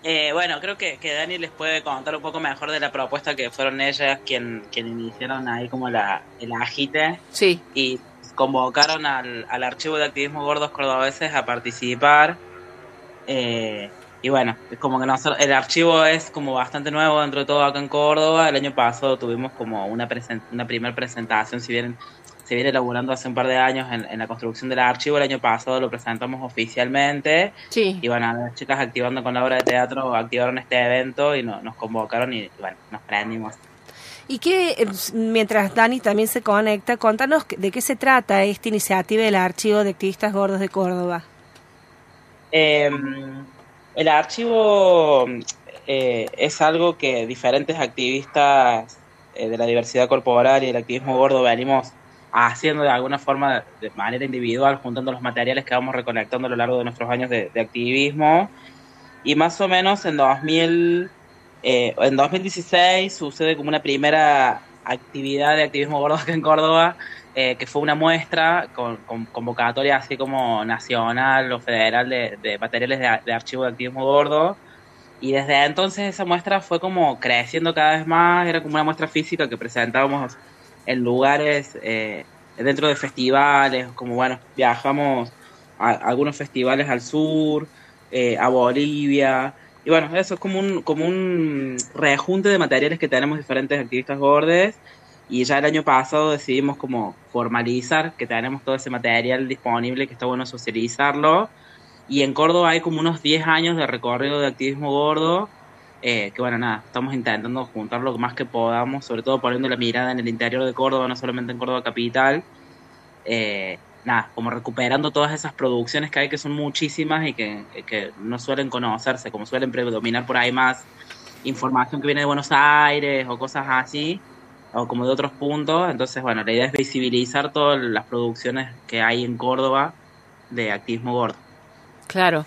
Eh, bueno, creo que, que Dani les puede contar un poco mejor de la propuesta que fueron ellas quien, quien iniciaron ahí como la, el agite Sí. y convocaron al, al archivo de activismo gordos cordobeses a participar. Eh, y bueno, es como que nosotros, el archivo es como bastante nuevo dentro de todo acá en Córdoba. El año pasado tuvimos como una, presen- una primera presentación, si bien se viene elaborando hace un par de años en, en la construcción del archivo. El año pasado lo presentamos oficialmente. Sí. Y bueno, las chicas activando con la obra de teatro activaron este evento y no- nos convocaron y bueno, nos prendimos. Y que eh, mientras Dani también se conecta, contanos de qué se trata esta iniciativa del Archivo de Activistas Gordos de Córdoba. Eh, el archivo eh, es algo que diferentes activistas eh, de la diversidad corporal y el activismo gordo venimos haciendo de alguna forma de manera individual, juntando los materiales que vamos recolectando a lo largo de nuestros años de, de activismo. Y más o menos en 2000, eh, en 2016 sucede como una primera actividad de activismo gordo acá en Córdoba, eh, que fue una muestra con, con convocatoria así como nacional o federal de, de materiales de, de archivo de activismo gordo. Y desde entonces esa muestra fue como creciendo cada vez más, era como una muestra física que presentábamos en lugares eh, dentro de festivales, como bueno, viajamos a, algunos festivales al sur, eh, a Bolivia, y bueno, eso es como un, como un rejunte de materiales que tenemos diferentes activistas gordes, y ya el año pasado decidimos como formalizar que tenemos todo ese material disponible, que está bueno socializarlo, y en Córdoba hay como unos 10 años de recorrido de activismo gordo, eh, que bueno, nada, estamos intentando juntar lo más que podamos, sobre todo poniendo la mirada en el interior de Córdoba, no solamente en Córdoba capital. Eh, nada, como recuperando todas esas producciones que hay, que son muchísimas y que, que no suelen conocerse, como suelen predominar por ahí más información que viene de Buenos Aires o cosas así. o como de otros puntos. Entonces, bueno, la idea es visibilizar todas las producciones que hay en Córdoba de activismo gordo. Claro.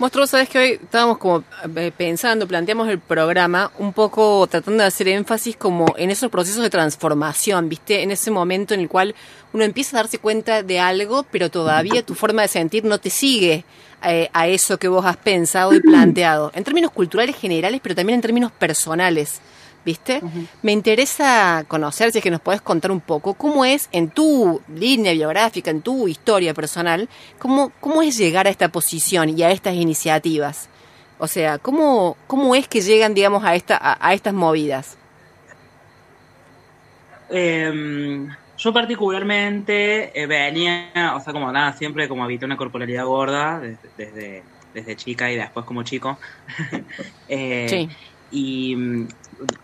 Monstruo, sabes que hoy estábamos como eh, pensando, planteamos el programa un poco tratando de hacer énfasis como en esos procesos de transformación, ¿viste? En ese momento en el cual uno empieza a darse cuenta de algo, pero todavía tu forma de sentir no te sigue eh, a eso que vos has pensado y planteado, en términos culturales generales, pero también en términos personales. ¿Viste? Me interesa conocer, si es que nos podés contar un poco, cómo es en tu línea biográfica, en tu historia personal, cómo, cómo es llegar a esta posición y a estas iniciativas. O sea, ¿cómo, cómo es que llegan, digamos, a, esta, a, estas movidas? Em, yo particularmente eh, venía, o sea, como nada, siempre como habité una corporalidad gorda desde, desde, chica y después como chico. eh, sí. Y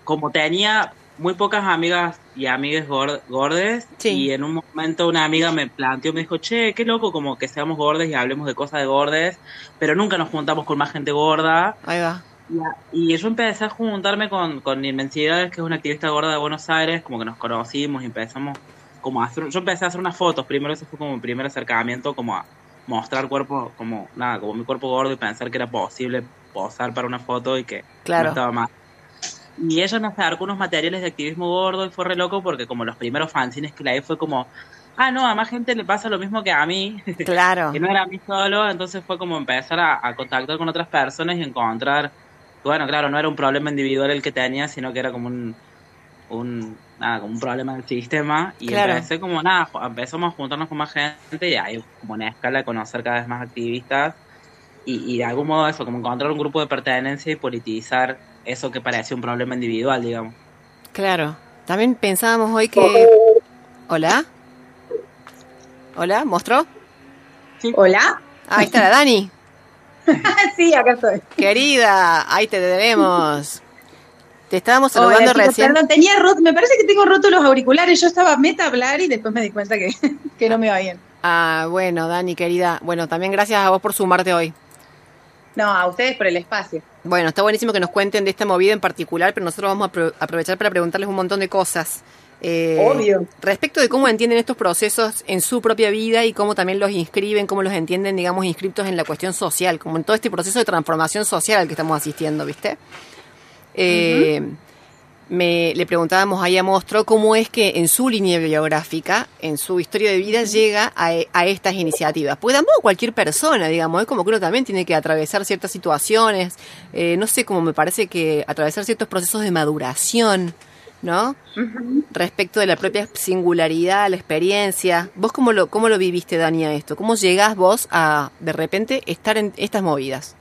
como tenía muy pocas amigas y amigues gordes y en un momento una amiga me planteó, me dijo, che, qué loco como que seamos gordes y hablemos de cosas de gordes, pero nunca nos juntamos con más gente gorda. Ahí va. Y, yo empecé a juntarme con, con Inmensidades, que es una activista gorda de Buenos Aires, como que nos conocimos y empezamos como a hacer, yo empecé a hacer unas fotos, primero ese fue como mi primer acercamiento, como a mostrar cuerpo, como nada, como mi cuerpo gordo y pensar que era posible posar para una foto y que claro. no estaba mal. Y ella nos acercó unos materiales de activismo gordo y fue re loco porque como los primeros fanzines que la fue como, ah, no, a más gente le pasa lo mismo que a mí. Claro. que no era a mí solo, entonces fue como empezar a, contactar con otras personas y encontrar, bueno, claro, no era un problema individual el que tenía, sino que era como un, un nada, como un problema del sistema y empecé como nada, empezamos a juntarnos con más gente y ahí como una escala de conocer cada vez más activistas y, y de algún modo eso, como encontrar un grupo de pertenencia y politizar eso que parece un problema individual, digamos. Claro. También pensábamos hoy que... ¿Hola? ¿Hola? ¿Mostró? Sí. ¿Hola? ahí está la Dani. sí, acá estoy. Querida, ahí te debemos. Te estábamos saludando recién. Perdón, tenía roto, me parece que tengo roto los auriculares. Yo estaba meta a hablar y después me di cuenta que, que no me va bien. Ah, bueno, Dani, querida. Bueno, también gracias a vos por sumarte hoy. No, a ustedes por el espacio. Bueno, está buenísimo que nos cuenten de esta movida en particular, pero nosotros vamos a aprovechar para preguntarles un montón de cosas. Eh, Obvio. Respecto de cómo entienden estos procesos en su propia vida y cómo también los inscriben, cómo los entienden, digamos, inscriptos en la cuestión social, como en todo este proceso de transformación social al que estamos asistiendo, ¿viste? Eh, me, le preguntábamos ahí a Mostro cómo es que en su línea biográfica, en su historia de vida, llega a, estas iniciativas. Pues tampoco cualquier persona, digamos, es como que uno también tiene que atravesar ciertas situaciones, eh, no sé, como me parece que atravesar ciertos procesos de maduración, ¿no? Respecto de la propia singularidad, la experiencia. ¿Vos cómo lo, cómo lo viviste, Dani, a esto? ¿Cómo llegás vos a, de repente, estar en estas movidas?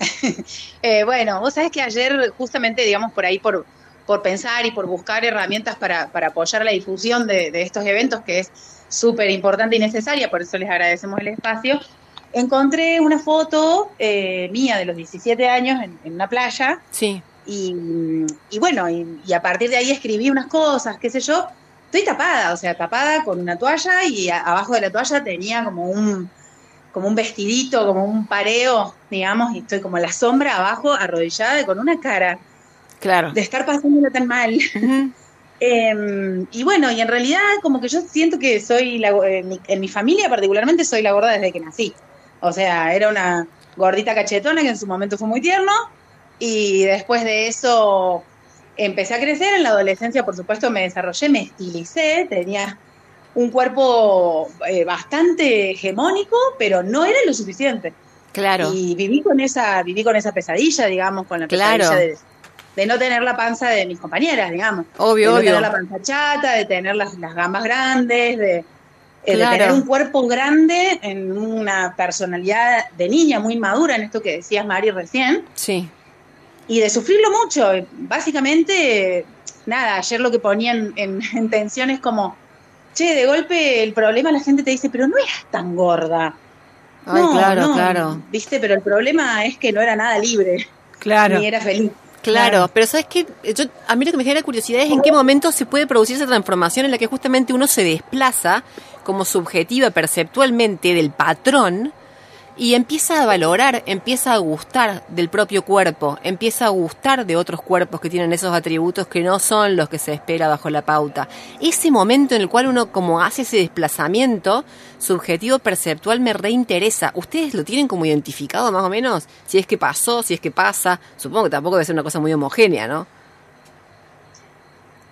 Eh, bueno, vos sabés que ayer justamente, digamos, por ahí, por, por pensar y por buscar herramientas para, para apoyar la difusión de, estos eventos, que es súper importante y necesaria, por eso les agradecemos el espacio, encontré una foto eh, mía de los 17 años en, una playa. Sí. Y, y bueno, y, y, a partir de ahí escribí unas cosas, qué sé yo. Estoy tapada, o sea, tapada con una toalla y abajo de la toalla tenía como un, como un vestidito, como un pareo, digamos, y estoy como en la sombra abajo, arrodillada y con una cara. Claro. De estar pasándolo tan mal. Em, y bueno, y en realidad como que yo siento que soy, la, en, mi, familia particularmente, soy la gorda desde que nací. O sea, era una gordita cachetona que en su momento fue muy tierno, y después de eso empecé a crecer, en la adolescencia por supuesto me desarrollé, me estilicé, tenía un cuerpo eh, bastante hegemónico, pero no era lo suficiente. Claro. Y viví con esa, viví con esa pesadilla, digamos, con la pesadilla de, no tener la panza de mis compañeras, digamos. Obvio, de no tener la panza chata, de tener las, las gambas grandes, de, eh, tener un cuerpo grande en una personalidad de niña muy madura, en esto que decías, Mari, recién. Sí. Y de sufrirlo mucho. Básicamente, nada, ayer lo que ponían en, en tensión es como che, de golpe el problema la gente te dice, pero no eras tan gorda. Ay, claro, claro. Viste, pero el problema es que no era nada libre. Claro. Ni era feliz. Claro, pero sabes que yo a mí lo que me genera curiosidad es en qué momento se puede producir esa transformación en la que justamente uno se desplaza como subjetiva perceptualmente del patrón y empieza a valorar, empieza a gustar del propio cuerpo, empieza a gustar de otros cuerpos que tienen esos atributos que no son los que se espera bajo la pauta. Ese momento en el cual uno como hace ese desplazamiento subjetivo perceptual me reinteresa. ¿Ustedes lo tienen como identificado más o menos? Si es que pasó, si es que pasa. Supongo que tampoco debe ser una cosa muy homogénea, ¿no?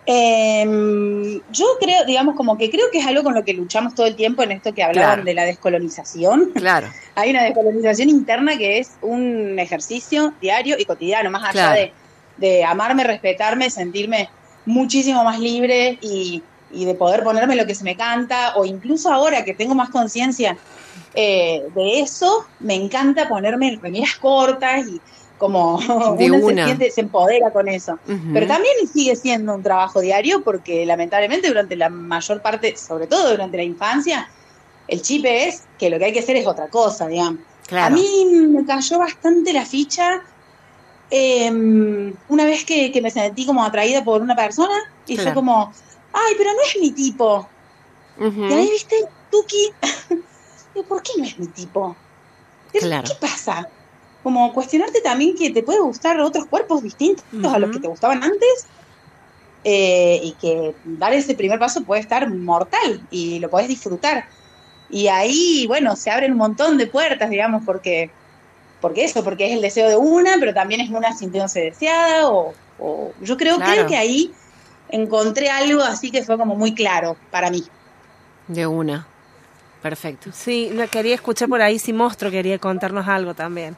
Eh, yo creo, digamos, como que creo que es algo con lo que luchamos todo el tiempo en esto que hablaban Claro. de la descolonización. Claro. Hay una descolonización interna que es un ejercicio diario y cotidiano, más allá Claro. de, de amarme, respetarme, sentirme muchísimo más libre y, y de poder ponerme lo que se me canta, o incluso ahora que tengo más conciencia eh, de eso, me encanta ponerme remeras cortas y como De uno una. se siente, se empodera con eso. Pero también sigue siendo un trabajo diario porque lamentablemente durante la mayor parte, sobre todo durante la infancia, el chip es que lo que hay que hacer es otra cosa, digamos. Claro. A mí me cayó bastante la ficha eh, una vez que, que me sentí como atraída por una persona y fue como, ay, pero no es mi tipo. Y ahí viste, Tuki, ¿por qué no es mi tipo? Claro. ¿Qué pasa? Como cuestionarte también que te puede gustar otros cuerpos distintos a los que te gustaban antes eh, y que dar ese primer paso puede estar mortal y lo podés disfrutar. Y ahí, bueno, se abren un montón de puertas, digamos, porque, porque eso, porque es el deseo de una, pero también es una sintiéndose deseada o, o- yo creo, Claro. creo que ahí encontré algo así que fue como muy claro para mí. De una. Perfecto. Sí, lo quería escuchar por ahí si Monstruo quería contarnos algo también.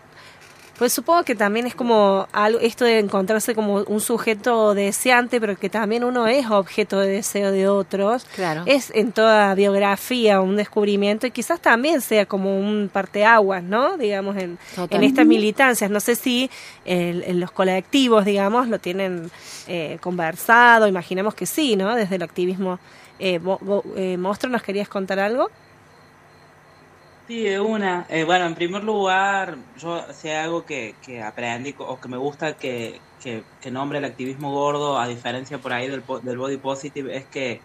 Pues supongo que también es como algo, esto de encontrarse como un sujeto deseante, pero que también uno es objeto de deseo de otros. Claro. Es en toda biografía un descubrimiento y quizás también sea como un parteaguas, ¿no? Digamos, en, en estas militancias. No sé si el- en los colectivos, digamos, lo tienen eh, conversado, imaginamos que sí, ¿no? Desde el activismo. Eh, eh, Monstruo, ¿nos querías contar algo? Sí, de una. Eh, bueno, en primer lugar, yo sé algo que, que aprendí o que me gusta que, que, que nombre el activismo gordo, a diferencia por ahí del, del body positive, es que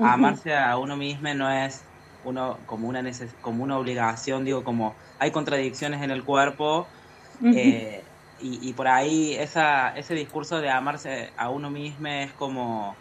amarse a uno mismo no es uno como una neces como una obligación, digo, como hay contradicciones en el cuerpo eh, y, y por ahí esa, ese discurso de amarse a uno mismo es como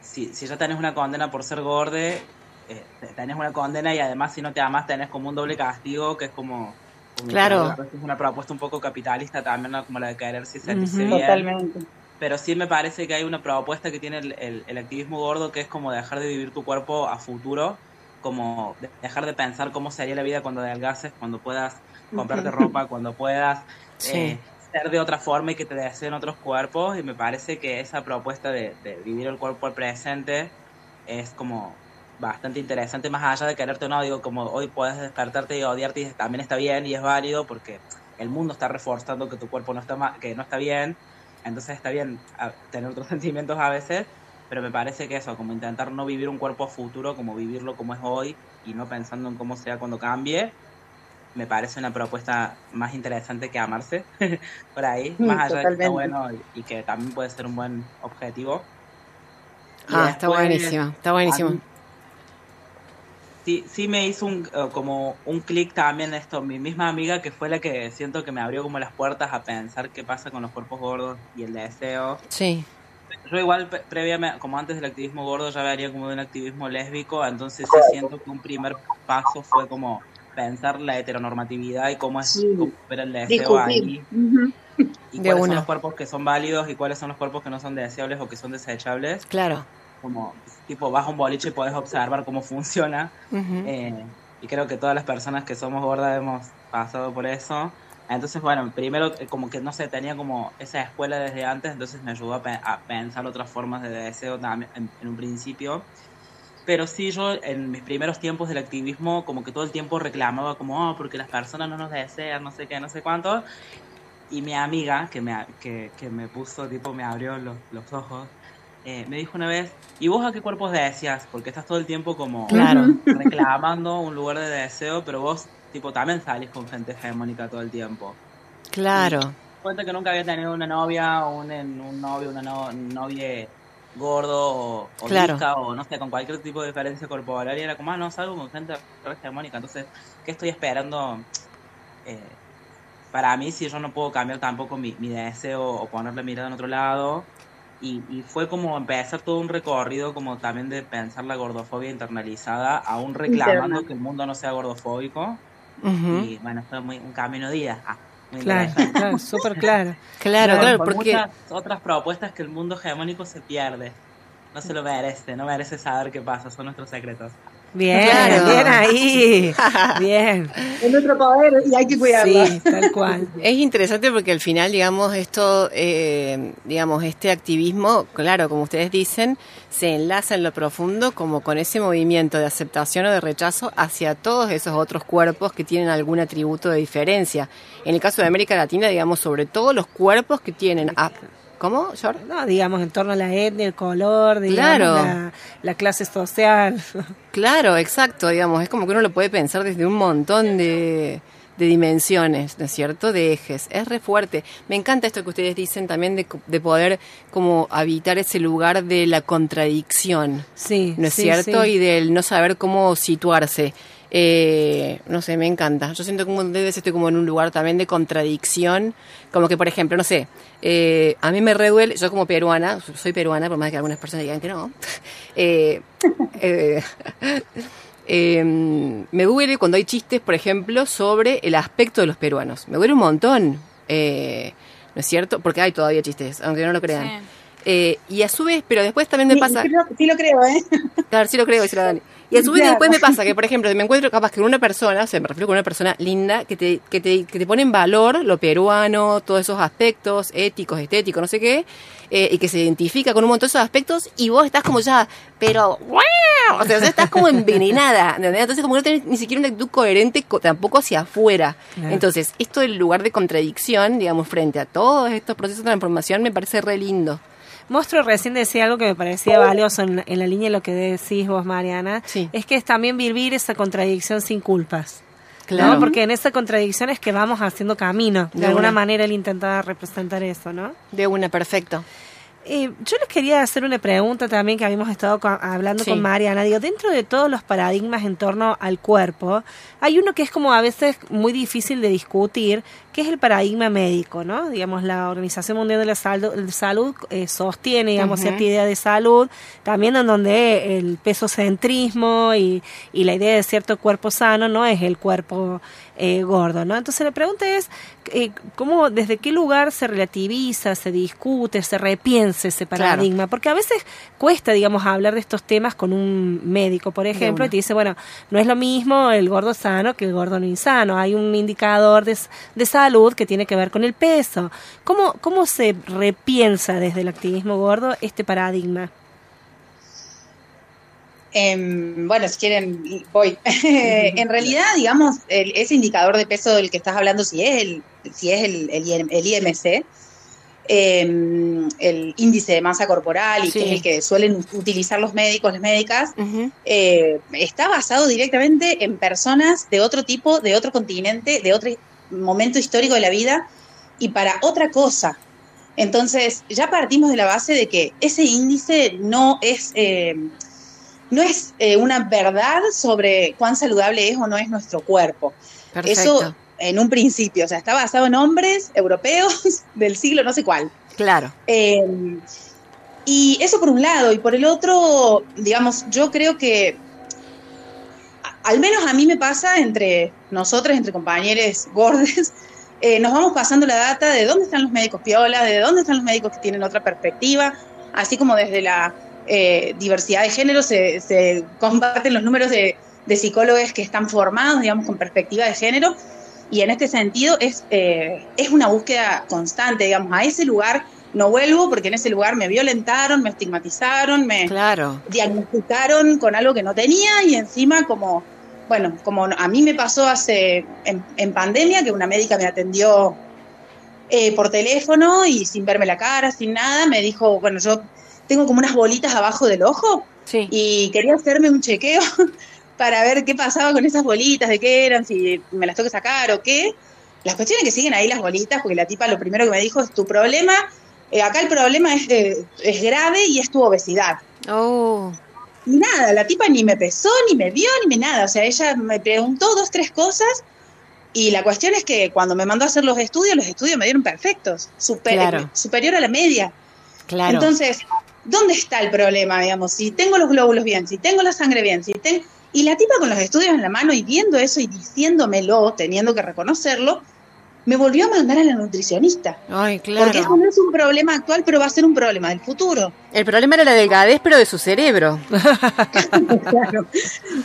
si, si ya tenés una condena por ser gorde, eh, te- tenés una condena y además si no te amas tenés como un doble castigo que es como, como Claro. es una propuesta un poco capitalista también, ¿no? como la de querer si sentirse Ujú. bien. Totalmente. Pero sí me parece que hay una propuesta que tiene el, el- el activismo gordo que es como dejar de vivir tu cuerpo a futuro, como de- dejar de pensar cómo sería la vida cuando adelgaces, cuando puedas comprarte ropa, cuando puedas Sí. eh, ser de otra forma y que te deseen otros cuerpos. Y me parece que esa propuesta de, de vivir el cuerpo al presente es como bastante interesante, más allá de quererte o no, digo, como hoy puedes despertarte y odiarte y también está bien y es válido porque el mundo está reforzando que tu cuerpo no está ma- que no está bien, entonces está bien a- tener otros sentimientos a veces, pero me parece que eso, como intentar no vivir un cuerpo a futuro, como vivirlo como es hoy y no pensando en cómo sea cuando cambie, me parece una propuesta más interesante que amarse por ahí, Mm, más allá de que está totalmente. bueno y, y que también puede ser un buen objetivo. Y Ah, está después, buenísimo, está buenísimo. Sí, sí me hizo un, eh, como un clic también esto, mi misma amiga que fue la que siento que me abrió como las puertas a pensar qué pasa con los cuerpos gordos y el deseo. Sí. Yo igual pre- previamente, como antes del activismo gordo, ya venía como de un activismo lésbico, entonces sí siento que un primer paso fue como pensar la heteronormatividad y cómo es Sí. el deseo Discutir. ahí Ujú. y De cuáles una. son los cuerpos que son válidos y cuáles son los cuerpos que no son deseables o que son desechables. Claro. Como tipo vas a un boliche y puedes observar cómo funciona. Ujú. Eh, y creo que todas las personas que somos gordas hemos pasado por eso. Entonces, bueno, primero eh, como que no sé, tenía como esa escuela desde antes, entonces me ayudó a, pe- a pensar otras formas de deseo también en, en un principio. Pero sí, yo en mis primeros tiempos del activismo, como que todo el tiempo reclamaba como, oh, porque las personas no nos desean, no sé qué, no sé cuánto. Y mi amiga, que me, que, que me puso, tipo, me abrió los, los ojos, eh, me dijo una vez, ¿y vos a qué cuerpos deseas? Porque estás todo el tiempo como Claro. reclamando un lugar de deseo, pero vos, tipo, también salís con gente hegemónica todo el tiempo. Claro. Cuenta que nunca había tenido una novia o un, un novio, una no, novia gordo o, o Claro. disca o no sé, con cualquier tipo de diferencia corporal y era como, ah, no, salgo con gente hegemónica, entonces, ¿qué estoy esperando eh, para mí, si yo no puedo cambiar tampoco mi, mi deseo o ponerle mirada en otro lado, y, y, fue como empezar todo un recorrido como también de pensar la gordofobia internalizada, aún reclamando que el mundo no sea gordofóbico. Y bueno, fue muy, un camino de ida. Ah, claro, claro, súper claro. Claro, claro, porque... muchas otras propuestas que el mundo hegemónico se pierde. No se lo merece, no merece saber qué pasa, son nuestros secretos. Bien, bien ahí. Bien. Es nuestro poder y hay que cuidarlo. Sí, tal cual. Es interesante porque al final, digamos, esto, eh, digamos, este activismo, claro, como ustedes dicen, se enlaza en lo profundo como con ese movimiento de aceptación o de rechazo hacia todos esos otros cuerpos que tienen algún atributo de diferencia. En el caso de América Latina, digamos, sobre todo los cuerpos que tienen... A, ¿Cómo, George? No, digamos, en torno a la etnia, el color, digamos, Claro. la, la clase social. Claro, exacto, digamos, es como que uno lo puede pensar desde un montón de, de dimensiones, ¿no es cierto? De ejes. Es re fuerte. Me encanta esto que ustedes dicen también de, poder como habitar ese lugar de la contradicción, Sí, ¿no es sí, cierto? sí. Y del no saber cómo situarse. Eh, no sé, me encanta. Yo siento como debe estoy como en un lugar también de contradicción. Como que, por ejemplo, no sé, eh, a mí me reduele, yo como peruana, soy peruana, por más que algunas personas digan que no, eh, eh, eh, me duele cuando hay chistes, por ejemplo, sobre el aspecto de los peruanos. Me duele un montón, eh, ¿no es cierto? Porque hay todavía chistes, aunque no lo crean. Sí. Eh, y a su vez, pero después también me Sí, pasa... sí lo- sí lo creo, ¿eh? Claro, sí lo creo, dice la Dani. Y a su vez Claro. después me pasa que, por ejemplo, me encuentro capaz que con una persona, o sea, me refiero con una persona linda, que te, que te, que te pone en valor lo peruano, todos esos aspectos éticos, estéticos, no sé qué, eh, y que se identifica con un montón de esos aspectos, y vos estás como ya, pero, ¡guau! o sea, estás como envenenada, ¿entendés? Entonces como no tenés ni siquiera una actitud coherente co- tampoco hacia afuera. Claro. Entonces, esto del lugar de contradicción, digamos, frente a todos estos procesos de transformación, me parece re lindo. Monstruo recién decía algo que me parecía valioso en, en la línea de lo que decís vos, Mariana. Sí. Es que es también vivir esa contradicción sin culpas. Claro. ¿no? Porque en esa contradicción es que vamos haciendo camino. De, De alguna una. manera él intentaba representar eso, ¿no? De una, perfecto. Eh, yo les quería hacer una pregunta también que habíamos estado hablando Sí. con Mariana. Digo, dentro de todos los paradigmas en torno al cuerpo, hay uno que es como a veces muy difícil de discutir, que es el paradigma médico, ¿no? Digamos, la Organización Mundial de la Salud, Salud eh, sostiene, digamos, cierta idea de salud, también en donde el pesocentrismo y, y la idea de cierto cuerpo sano no es el cuerpo eh, gordo, ¿no? Entonces la pregunta es, eh, ¿cómo, desde qué lugar se relativiza, se discute, se repiensa ese paradigma? Porque a veces cuesta, digamos, hablar de estos temas con un médico, por ejemplo, y te dice, bueno, no es lo mismo el gordo sano que el gordo no insano, hay un indicador de, de salud que tiene que ver con el peso. ¿Cómo, ¿Cómo se repiensa desde el activismo gordo este paradigma? Em, bueno, si quieren, voy. en realidad, digamos, el- ese indicador de peso del que estás hablando, si es el, si es el, el IM el IMC, em, el índice de masa corporal, y Sí. que es el que suelen utilizar los médicos, las médicas, eh, está basado directamente en personas de otro tipo, de otro continente, de otro momento histórico de la vida y para otra cosa. Entonces, ya partimos de la base de que ese índice no es, eh, no es eh, una verdad sobre cuán saludable es o no es nuestro cuerpo. Perfecto. Eso en un principio, o sea, está basado en hombres europeos del siglo no sé cuál. Claro. Eh, y eso por un lado, y por el otro, digamos, yo creo que al menos a mí me pasa entre nosotros, entre compañeros gordes, eh, nos vamos pasando la data de dónde están los médicos piolas, de dónde están los médicos que tienen otra perspectiva, así como desde la eh, diversidad de género se, se comparten los números de, de psicólogos que están formados, digamos, con perspectiva de género, y en este sentido es, eh, es una búsqueda constante, digamos, a ese lugar no vuelvo porque en ese lugar me violentaron, me estigmatizaron, me Claro. diagnosticaron con algo que no tenía y encima como, bueno, como a mí me pasó hace, en, en pandemia, que una médica me atendió eh, por teléfono y sin verme la cara, sin nada, me dijo, bueno, yo tengo como unas bolitas abajo del ojo Sí. y quería hacerme un chequeo para ver qué pasaba con esas bolitas, de qué eran, si me las tengo que sacar o qué. Las cuestiones que siguen ahí las bolitas, porque la tipa lo primero que me dijo es tu problema, eh, acá el problema es, eh, es grave y es tu obesidad. Oh. Y nada, la tipa ni me pesó, ni me vio, ni me nada. O sea, ella me preguntó dos, tres cosas Y la cuestión es que cuando me mandó a hacer los estudios, los estudios me dieron perfectos, super- Claro. superior a la media. Claro. Entonces, ¿dónde está el problema, digamos? Si tengo los glóbulos bien, si tengo la sangre bien, si tengo... Y la tipa con los estudios en la mano y viendo eso y diciéndomelo, teniendo que reconocerlo, me volvió a mandar a la nutricionista. Ay, claro. Porque eso no es un problema actual, pero va a ser un problema del futuro. El problema era la delgadez, pero de su cerebro. Claro.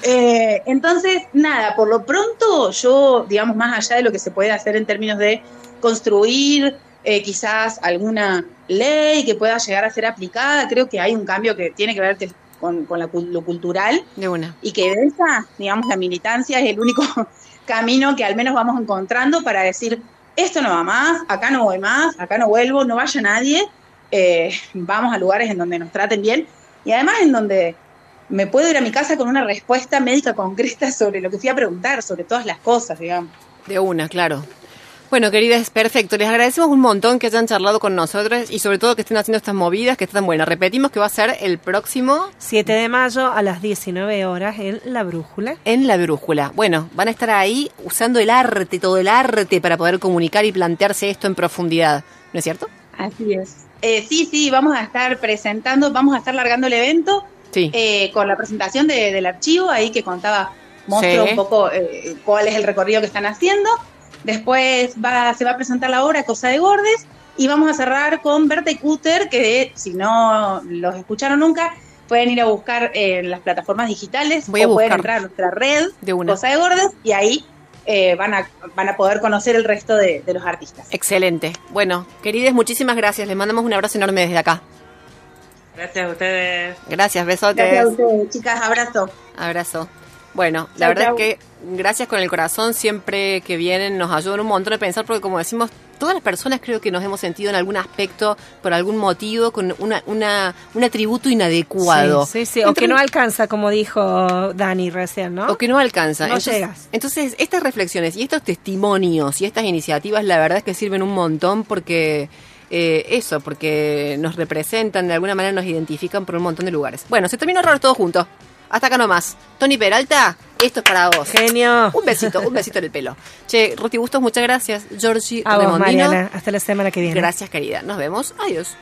Eh, entonces, nada, por lo pronto yo, digamos, más allá de lo que se puede hacer en términos de construir eh, quizás alguna ley que pueda llegar a ser aplicada, creo que hay un cambio que tiene que ver con, con la lo cultural De una. y que esa, digamos, la militancia es el único camino que al menos vamos encontrando para decir, esto no va más, acá no voy más, acá no vuelvo, no vaya nadie, eh, vamos a lugares en donde nos traten bien y además en donde me puedo ir a mi casa con una respuesta médica concreta sobre lo que fui a preguntar, sobre todas las cosas, digamos. De una, claro. Bueno, queridas, perfecto. Les agradecemos un montón que hayan charlado con nosotros y sobre todo que estén haciendo estas movidas que están buenas. Repetimos que va a ser el próximo 7 de mayo a las 19 horas en La Brújula. en la brújula. Bueno, van a estar ahí usando el arte, todo el arte para poder comunicar y plantearse esto en profundidad. ¿No es cierto? Así es. Eh, sí, sí, vamos a estar presentando, vamos a estar largando el evento Sí. eh, con la presentación de- del archivo, ahí que contaba, mostró Sí. un poco eh, cuál es el recorrido que están haciendo. Después va, se va a presentar la obra Cosa de Gordes y vamos a cerrar con Berta y Cutter, que si no los escucharon nunca, pueden ir a buscar en las plataformas digitales Voy a o pueden entrar a nuestra red De una. Cosa de Gordes y ahí eh, van, a, van a poder conocer el resto de, de los artistas. Excelente. Bueno, queridas, muchísimas gracias. Les mandamos un abrazo enorme desde acá. Gracias a ustedes. Gracias, besotes. Gracias a ustedes, chicas, abrazo. Abrazo. Bueno, la Chau, verdad chau. es que gracias con el corazón siempre que vienen nos ayudan un montón a pensar porque como decimos, todas las personas creo que nos hemos sentido en algún aspecto, por algún motivo, con una, una, un atributo inadecuado. Sí, sí, sí. O Entonces- que no alcanza, como dijo Dani recién, ¿no? O que no alcanza. No entonces, llegas. Entonces, estas reflexiones y estos testimonios y estas iniciativas, la verdad es que sirven un montón porque eh, eso, porque nos representan, de alguna manera nos identifican por un montón de lugares. Bueno, se terminó raro todo junto. Hasta acá nomás. Tony Peralta, esto es para vos. Genio. Un besito, un besito en el pelo. Che, Ruti Bustos, muchas gracias. Georgie A vos. Mariana. Hasta la semana que viene. Gracias, querida. Nos vemos. Adiós.